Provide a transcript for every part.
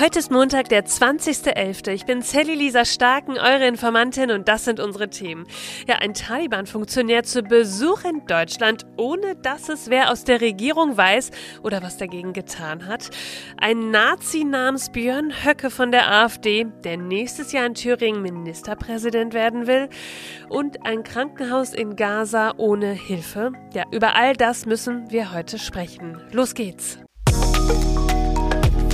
Heute ist Montag, der 20.11. Ich bin Sally Lisa Starken, eure Informantin und das sind unsere Themen. Ja, ein Taliban-Funktionär zu Besuch in Deutschland, ohne dass es wer aus der Regierung weiß oder was dagegen getan hat. Ein Nazi namens Björn Höcke von der AfD, der nächstes Jahr in Thüringen Ministerpräsident werden will. Und ein Krankenhaus in Gaza ohne Hilfe. Ja, über all das müssen wir heute sprechen. Los geht's.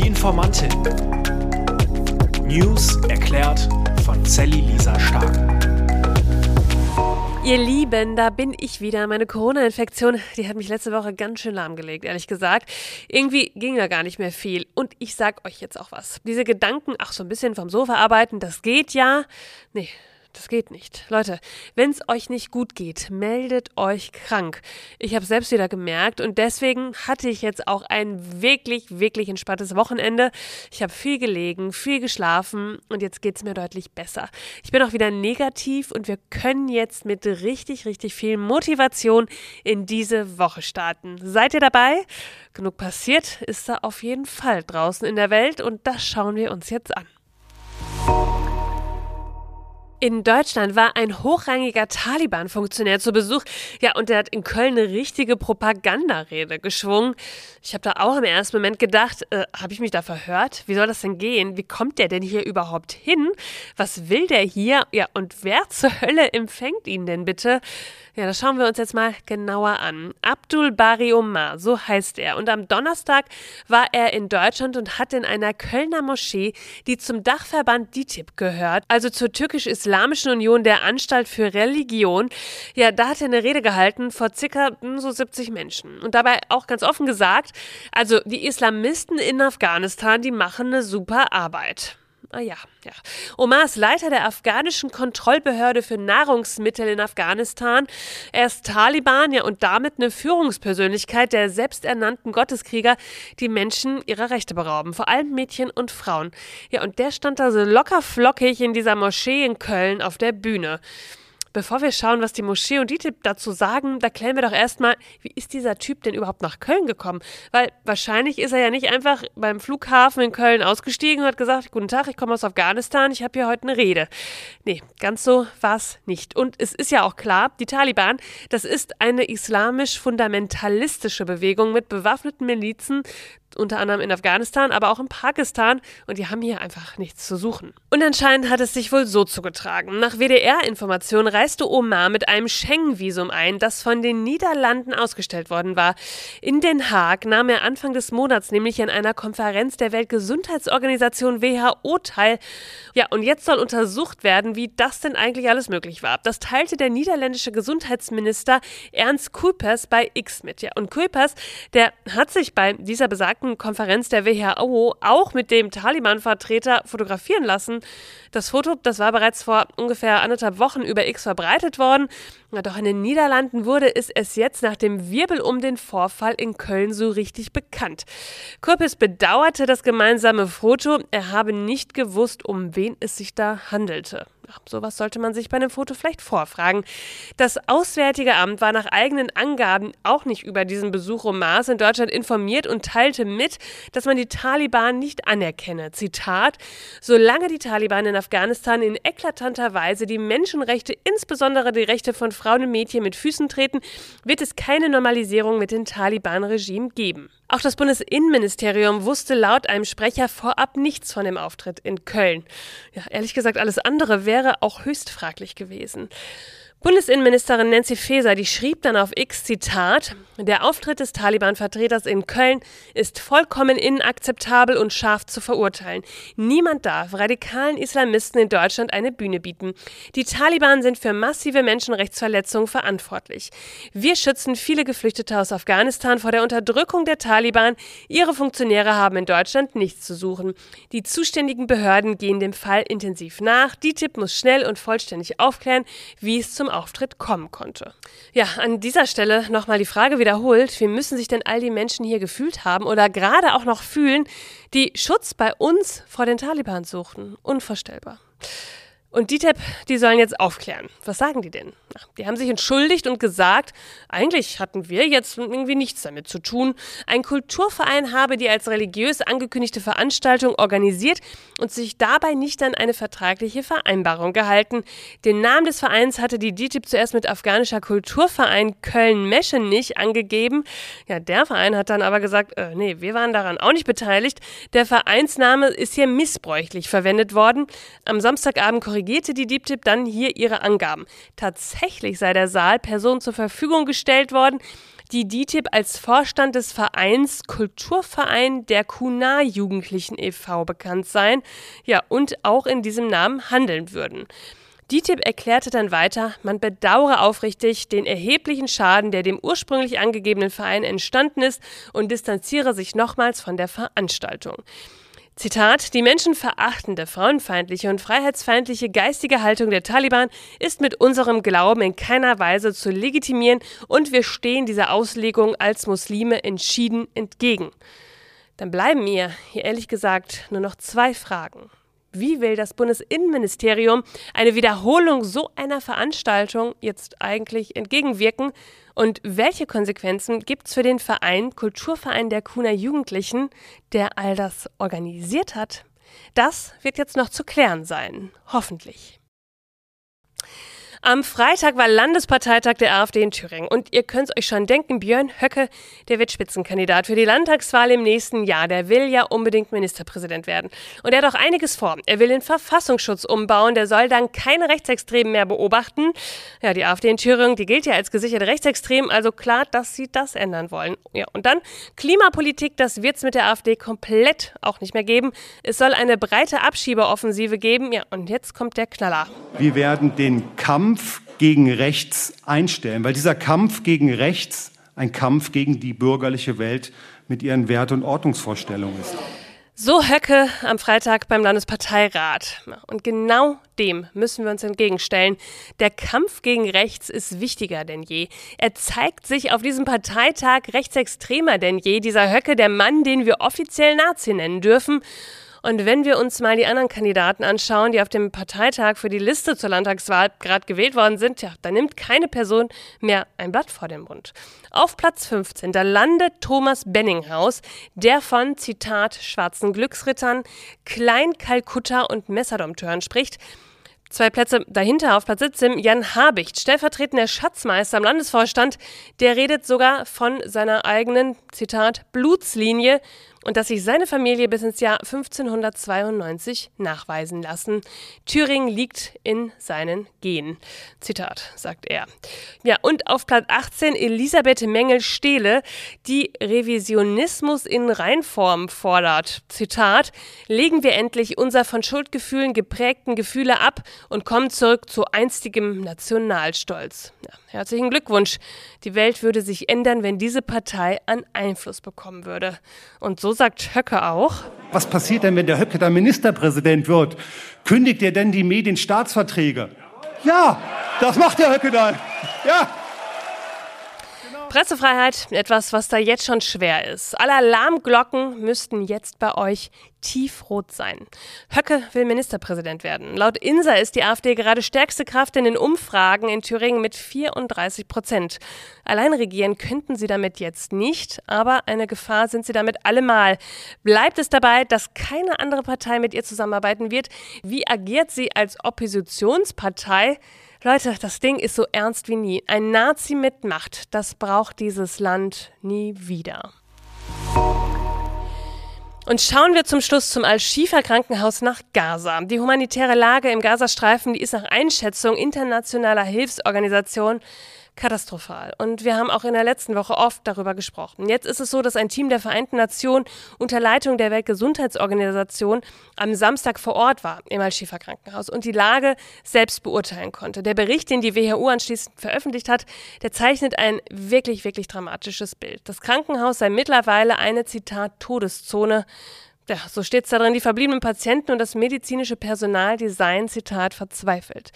Die Informantin. News erklärt von Sally Lisa Stark. Ihr Lieben, da bin ich wieder. Meine Corona-Infektion, die hat mich letzte Woche ganz schön lahmgelegt, ehrlich gesagt. Irgendwie ging da gar nicht mehr viel. Und ich sag euch jetzt auch was. Diese Gedanken, ach, so ein bisschen vom Sofa arbeiten, das geht ja. Nee, das geht nicht. Leute, wenn es euch nicht gut geht, meldet euch krank. Ich habe selbst wieder gemerkt und deswegen hatte ich jetzt auch ein wirklich, wirklich entspanntes Wochenende. Ich habe viel gelegen, viel geschlafen und jetzt geht es mir deutlich besser. Ich bin auch wieder negativ und wir können jetzt mit richtig, richtig viel Motivation in diese Woche starten. Seid ihr dabei? Genug passiert ist da auf jeden Fall draußen in der Welt und das schauen wir uns jetzt an. In Deutschland war ein hochrangiger Taliban-Funktionär zu Besuch. Ja, und der hat in Köln eine richtige Propagandarede geschwungen. Ich habe da auch im ersten Moment gedacht, äh, habe ich mich da verhört? Wie soll das denn gehen? Wie kommt der denn hier überhaupt hin? Was will der hier? Ja, und wer zur Hölle empfängt ihn denn bitte? Ja, das schauen wir uns jetzt mal genauer an. Abdul Bari Omar, so heißt er. Und am Donnerstag war er in Deutschland und hat in einer Kölner Moschee, die zum Dachverband DITIB gehört, also zur türkisch-islamischen Union der Anstalt für Religion, ja, da hat er eine Rede gehalten vor circa hm, so 70 Menschen. Und dabei auch ganz offen gesagt, also die Islamisten in Afghanistan, die machen eine super Arbeit. Ah ja, ja. Omar ist Leiter der afghanischen Kontrollbehörde für Nahrungsmittel in Afghanistan. Er ist Taliban, ja, und damit eine Führungspersönlichkeit der selbsternannten Gotteskrieger, die Menschen ihrer Rechte berauben, vor allem Mädchen und Frauen. Ja, und der stand da so locker flockig in dieser Moschee in Köln auf der Bühne. Bevor wir schauen, was die Moschee und DITIB dazu sagen, da klären wir doch erstmal, wie ist dieser Typ denn überhaupt nach Köln gekommen? Weil wahrscheinlich ist er ja nicht einfach beim Flughafen in Köln ausgestiegen und hat gesagt, guten Tag, ich komme aus Afghanistan, ich habe hier heute eine Rede. Nee, ganz so war es nicht. Und es ist ja auch klar, die Taliban, das ist eine islamisch-fundamentalistische Bewegung mit bewaffneten Milizen, unter anderem in Afghanistan, aber auch in Pakistan und die haben hier einfach nichts zu suchen. Und anscheinend hat es sich wohl so zugetragen. Nach WDR-Informationen reiste Omar mit einem Schengen-Visum ein, das von den Niederlanden ausgestellt worden war. In Den Haag nahm er Anfang des Monats nämlich an einer Konferenz der Weltgesundheitsorganisation WHO teil. Ja, und jetzt soll untersucht werden, wie das denn eigentlich alles möglich war. Das teilte der niederländische Gesundheitsminister Ernst Kuipers bei X mit. Ja, und Kuipers, der hat sich bei dieser besagten Konferenz der WHO auch mit dem Taliban-Vertreter fotografieren lassen. Das Foto, das war bereits vor ungefähr anderthalb Wochen über X verbreitet worden. Doch in den Niederlanden wurde es es jetzt nach dem Wirbel um den Vorfall in Köln so richtig bekannt. Kurpis bedauerte das gemeinsame Foto. Er habe nicht gewusst, um wen es sich da handelte. Sowas sollte man sich bei einem Foto vielleicht vorfragen. Das Auswärtige Amt war nach eigenen Angaben auch nicht über diesen Besuch Omars in Deutschland informiert und teilte mit, dass man die Taliban nicht anerkenne. Zitat: Solange die Taliban in Afghanistan in eklatanter Weise die Menschenrechte, insbesondere die Rechte von Frauen und Mädchen mit Füßen treten, wird es keine Normalisierung mit dem Taliban-Regime geben. Auch das Bundesinnenministerium wusste laut einem Sprecher vorab nichts von dem Auftritt in Köln. Ja, ehrlich gesagt, alles andere wäre auch höchst fraglich gewesen. Bundesinnenministerin Nancy Faeser, die schrieb dann auf X Zitat, der Auftritt des Taliban-Vertreters in Köln ist vollkommen inakzeptabel und scharf zu verurteilen. Niemand darf radikalen Islamisten in Deutschland eine Bühne bieten. Die Taliban sind für massive Menschenrechtsverletzungen verantwortlich. Wir schützen viele Geflüchtete aus Afghanistan vor der Unterdrückung der Taliban. Ihre Funktionäre haben in Deutschland nichts zu suchen. Die zuständigen Behörden gehen dem Fall intensiv nach. Die Tipp muss schnell und vollständig aufklären, wie es zum Auftritt kommen konnte. Ja, an dieser Stelle nochmal die Frage wiederholt, wie müssen sich denn all die Menschen hier gefühlt haben oder gerade auch noch fühlen, die Schutz bei uns vor den Taliban suchten? Unvorstellbar. Und DITEB, die sollen jetzt aufklären. Was sagen die denn? Ach, die haben sich entschuldigt und gesagt, eigentlich hatten wir jetzt irgendwie nichts damit zu tun. Ein Kulturverein habe die als religiös angekündigte Veranstaltung organisiert und sich dabei nicht an eine vertragliche Vereinbarung gehalten. Den Namen des Vereins hatte die DITIB zuerst mit afghanischer Kulturverein Köln-Meschenich angegeben. Ja, der Verein hat dann aber gesagt, äh, nee, wir waren daran auch nicht beteiligt. Der Vereinsname ist hier missbräuchlich verwendet worden. Am Samstagabend korrigierte die DITIB dann hier ihre Angaben. Tatsächlich sei der Saal Personen zur Verfügung gestellt worden, die DITIB als Vorstand des Vereins Kulturverein der Kunar Jugendlichen e.V. bekannt seien, ja, und auch in diesem Namen handeln würden. DITIB erklärte dann weiter, man bedauere aufrichtig den erheblichen Schaden, der dem ursprünglich angegebenen Verein entstanden ist und distanziere sich nochmals von der Veranstaltung. Zitat, die menschenverachtende, frauenfeindliche und freiheitsfeindliche geistige Haltung der Taliban ist mit unserem Glauben in keiner Weise zu legitimieren und wir stehen dieser Auslegung als Muslime entschieden entgegen. Dann bleiben mir hier ehrlich gesagt nur noch zwei Fragen. Wie will das Bundesinnenministerium eine Wiederholung so einer Veranstaltung jetzt eigentlich entgegenwirken? Und welche Konsequenzen gibt es für den Verein, Kulturverein der Kuhner Jugendlichen, der all das organisiert hat? Das wird jetzt noch zu klären sein. Hoffentlich. Am Freitag war Landesparteitag der AfD in Thüringen. Und ihr könnt es euch schon denken, Björn Höcke, der wird Spitzenkandidat für die Landtagswahl im nächsten Jahr. Der will ja unbedingt Ministerpräsident werden. Und er hat auch einiges vor. Er will den Verfassungsschutz umbauen. Der soll dann keine Rechtsextremen mehr beobachten. Ja, die AfD in Thüringen, die gilt ja als gesicherte Rechtsextrem. Also klar, dass sie das ändern wollen. Ja, und dann Klimapolitik, das wird es mit der AfD komplett auch nicht mehr geben. Es soll eine breite Abschiebeoffensive geben. Ja, und jetzt kommt der Knaller. Wir werden den Kampf Kampf gegen rechts einstellen, weil dieser Kampf gegen rechts ein Kampf gegen die bürgerliche Welt mit ihren Wert- und Ordnungsvorstellungen ist. So Höcke am Freitag beim Landesparteirat. Und genau dem müssen wir uns entgegenstellen. Der Kampf gegen rechts ist wichtiger denn je. Er zeigt sich auf diesem Parteitag rechtsextremer denn je. Dieser Höcke, der Mann, den wir offiziell Nazi nennen dürfen. Und wenn wir uns mal die anderen Kandidaten anschauen, die auf dem Parteitag für die Liste zur Landtagswahl gerade gewählt worden sind, ja, da nimmt keine Person mehr ein Blatt vor den Mund. Auf Platz 15, da landet Thomas Benninghaus, der von, Zitat, schwarzen Glücksrittern, Klein-Kalkutta und Messerdompteuren spricht. Zwei Plätze dahinter auf Platz 17 Jan Habicht, stellvertretender Schatzmeister im Landesvorstand. Der redet sogar von seiner eigenen, Zitat, Blutslinie und dass sich seine Familie bis ins Jahr 1592 nachweisen lassen. Thüringen liegt in seinen Genen. Zitat, sagt er. Ja, und auf Platz 18 Elisabeth Mengel-Stehle, die Revisionismus in Reinform fordert. Zitat, legen wir endlich unser von Schuldgefühlen geprägten Gefühle ab und kommen zurück zu einstigem Nationalstolz. Ja, herzlichen Glückwunsch. Die Welt würde sich ändern, wenn diese Partei an Einfluss bekommen würde. Und so so sagt Höcke auch. Was passiert denn, wenn der Höcke dann Ministerpräsident wird? Kündigt er denn die Medienstaatsverträge? Ja, das macht der Höcke dann. Ja. Pressefreiheit, etwas, was da jetzt schon schwer ist. Alle Alarmglocken müssten jetzt bei euch tiefrot sein. Höcke will Ministerpräsident werden. Laut INSA ist die AfD gerade stärkste Kraft in den Umfragen in Thüringen mit 34 Prozent. Allein regieren könnten sie damit jetzt nicht, aber eine Gefahr sind sie damit allemal. Bleibt es dabei, dass keine andere Partei mit ihr zusammenarbeiten wird? Wie agiert sie als Oppositionspartei? Leute, das Ding ist so ernst wie nie. Ein Nazi mit Macht, das braucht dieses Land nie wieder. Und schauen wir zum Schluss zum Al-Shifa-Krankenhaus nach Gaza. Die humanitäre Lage im Gazastreifen, die ist nach Einschätzung internationaler Hilfsorganisationen katastrophal. Und wir haben auch in der letzten Woche oft darüber gesprochen. Jetzt ist es so, dass ein Team der Vereinten Nationen unter Leitung der Weltgesundheitsorganisation am Samstag vor Ort war im Al-Shifa-Krankenhaus und die Lage selbst beurteilen konnte. Der Bericht, den die WHO anschließend veröffentlicht hat, der zeichnet ein wirklich, wirklich dramatisches Bild. Das Krankenhaus sei mittlerweile eine, Zitat, Todeszone. Ja, so steht es da drin, die verbliebenen Patienten und das medizinische Personal, die seien, Zitat, verzweifelt.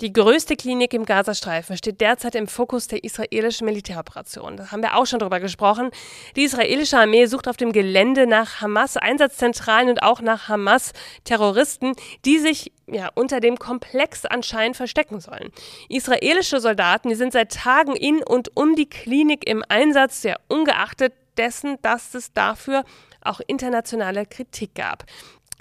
Die größte Klinik im Gazastreifen steht derzeit im Fokus der israelischen Militäroperation. Da haben wir auch schon drüber gesprochen. Die israelische Armee sucht auf dem Gelände nach Hamas-Einsatzzentralen und auch nach Hamas-Terroristen, die sich ja, unter dem Komplex anscheinend verstecken sollen. Israelische Soldaten, die sind seit Tagen in und um die Klinik im Einsatz, sehr ungeachtet dessen, dass es dafür auch internationale Kritik gab.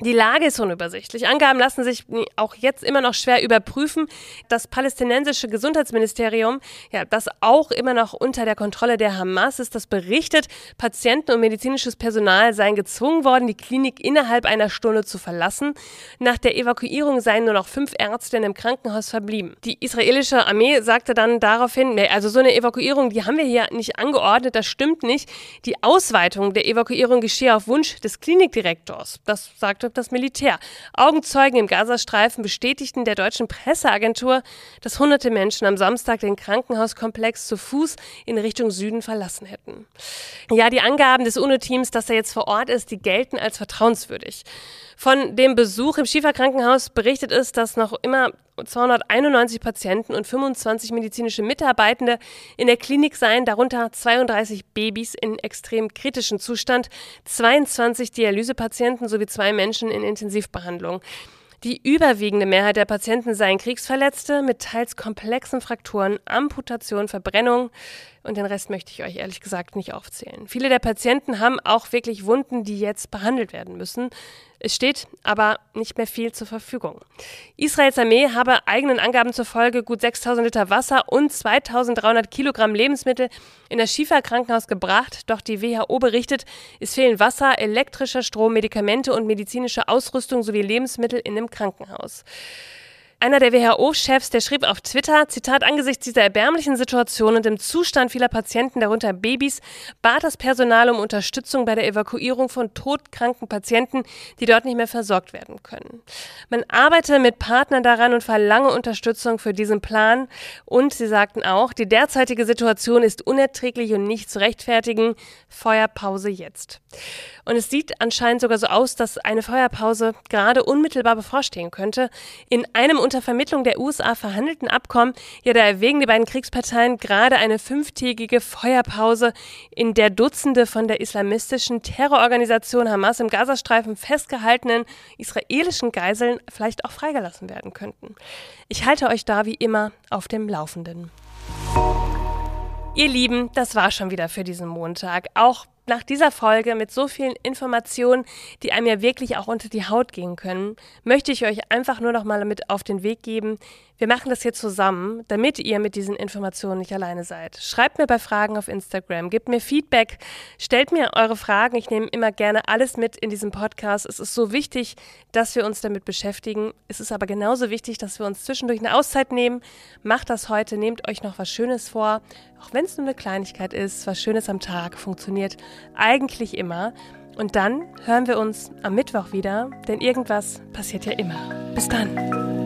Die Lage ist unübersichtlich. Angaben lassen sich auch jetzt immer noch schwer überprüfen. Das palästinensische Gesundheitsministerium, ja, das auch immer noch unter der Kontrolle der Hamas ist, das berichtet, Patienten und medizinisches Personal seien gezwungen worden, die Klinik innerhalb einer Stunde zu verlassen. Nach der Evakuierung seien nur noch fünf Ärzte in dem Krankenhaus verblieben. Die israelische Armee sagte dann daraufhin, nee, also so eine Evakuierung, die haben wir hier nicht angeordnet, das stimmt nicht. Die Ausweitung der Evakuierung geschehe auf Wunsch des Klinikdirektors. Das sagte das Militär. Augenzeugen im Gazastreifen bestätigten der deutschen Presseagentur, dass hunderte Menschen am Samstag den Krankenhauskomplex zu Fuß in Richtung Süden verlassen hätten. Ja, die Angaben des UNO-Teams, dass er jetzt vor Ort ist, die gelten als vertrauenswürdig. Von dem Besuch im Schieferkrankenhaus berichtet es, dass noch immer 291 Patienten und 25 medizinische Mitarbeitende in der Klinik seien, darunter 32 Babys in extrem kritischem Zustand, 22 Dialysepatienten sowie zwei Menschen in Intensivbehandlung. Die überwiegende Mehrheit der Patienten seien Kriegsverletzte mit teils komplexen Frakturen, Amputation, Verbrennung und den Rest möchte ich euch ehrlich gesagt nicht aufzählen. Viele der Patienten haben auch wirklich Wunden, die jetzt behandelt werden müssen. Es steht aber nicht mehr viel zur Verfügung. Israels Armee habe eigenen Angaben zufolge gut 6000 Liter Wasser und 2300 Kilogramm Lebensmittel in das Schieferkrankenhaus gebracht. Doch die WHO berichtet, es fehlen Wasser, elektrischer Strom, Medikamente und medizinische Ausrüstung sowie Lebensmittel in dem Krankenhaus. Einer der WHO-Chefs, der schrieb auf Twitter, Zitat, angesichts dieser erbärmlichen Situation und dem Zustand vieler Patienten, darunter Babys, bat das Personal um Unterstützung bei der Evakuierung von todkranken Patienten, die dort nicht mehr versorgt werden können. Man arbeite mit Partnern daran und verlange Unterstützung für diesen Plan. Und sie sagten auch, die derzeitige Situation ist unerträglich und nicht zu rechtfertigen. Feuerpause jetzt. Und es sieht anscheinend sogar so aus, dass eine Feuerpause gerade unmittelbar bevorstehen könnte. In einem unter Vermittlung der USA verhandelten Abkommen, ja, da erwägen die beiden Kriegsparteien gerade eine fünftägige Feuerpause, in der Dutzende von der islamistischen Terrororganisation Hamas im Gazastreifen festgehaltenen israelischen Geiseln vielleicht auch freigelassen werden könnten. Ich halte euch da wie immer auf dem Laufenden. Ihr Lieben, das war schon wieder für diesen Montag. Auch nach dieser Folge mit so vielen Informationen, die einem ja wirklich auch unter die Haut gehen können, möchte ich euch einfach nur noch mal mit auf den Weg geben. Wir machen das hier zusammen, damit ihr mit diesen Informationen nicht alleine seid. Schreibt mir bei Fragen auf Instagram, gebt mir Feedback, stellt mir eure Fragen. Ich nehme immer gerne alles mit in diesem Podcast. Es ist so wichtig, dass wir uns damit beschäftigen. Es ist aber genauso wichtig, dass wir uns zwischendurch eine Auszeit nehmen. Macht das heute, nehmt euch noch was Schönes vor, auch wenn es nur eine Kleinigkeit ist. Was Schönes am Tag funktioniert eigentlich immer. Und dann hören wir uns am Mittwoch wieder, denn irgendwas passiert ja immer. Bis dann.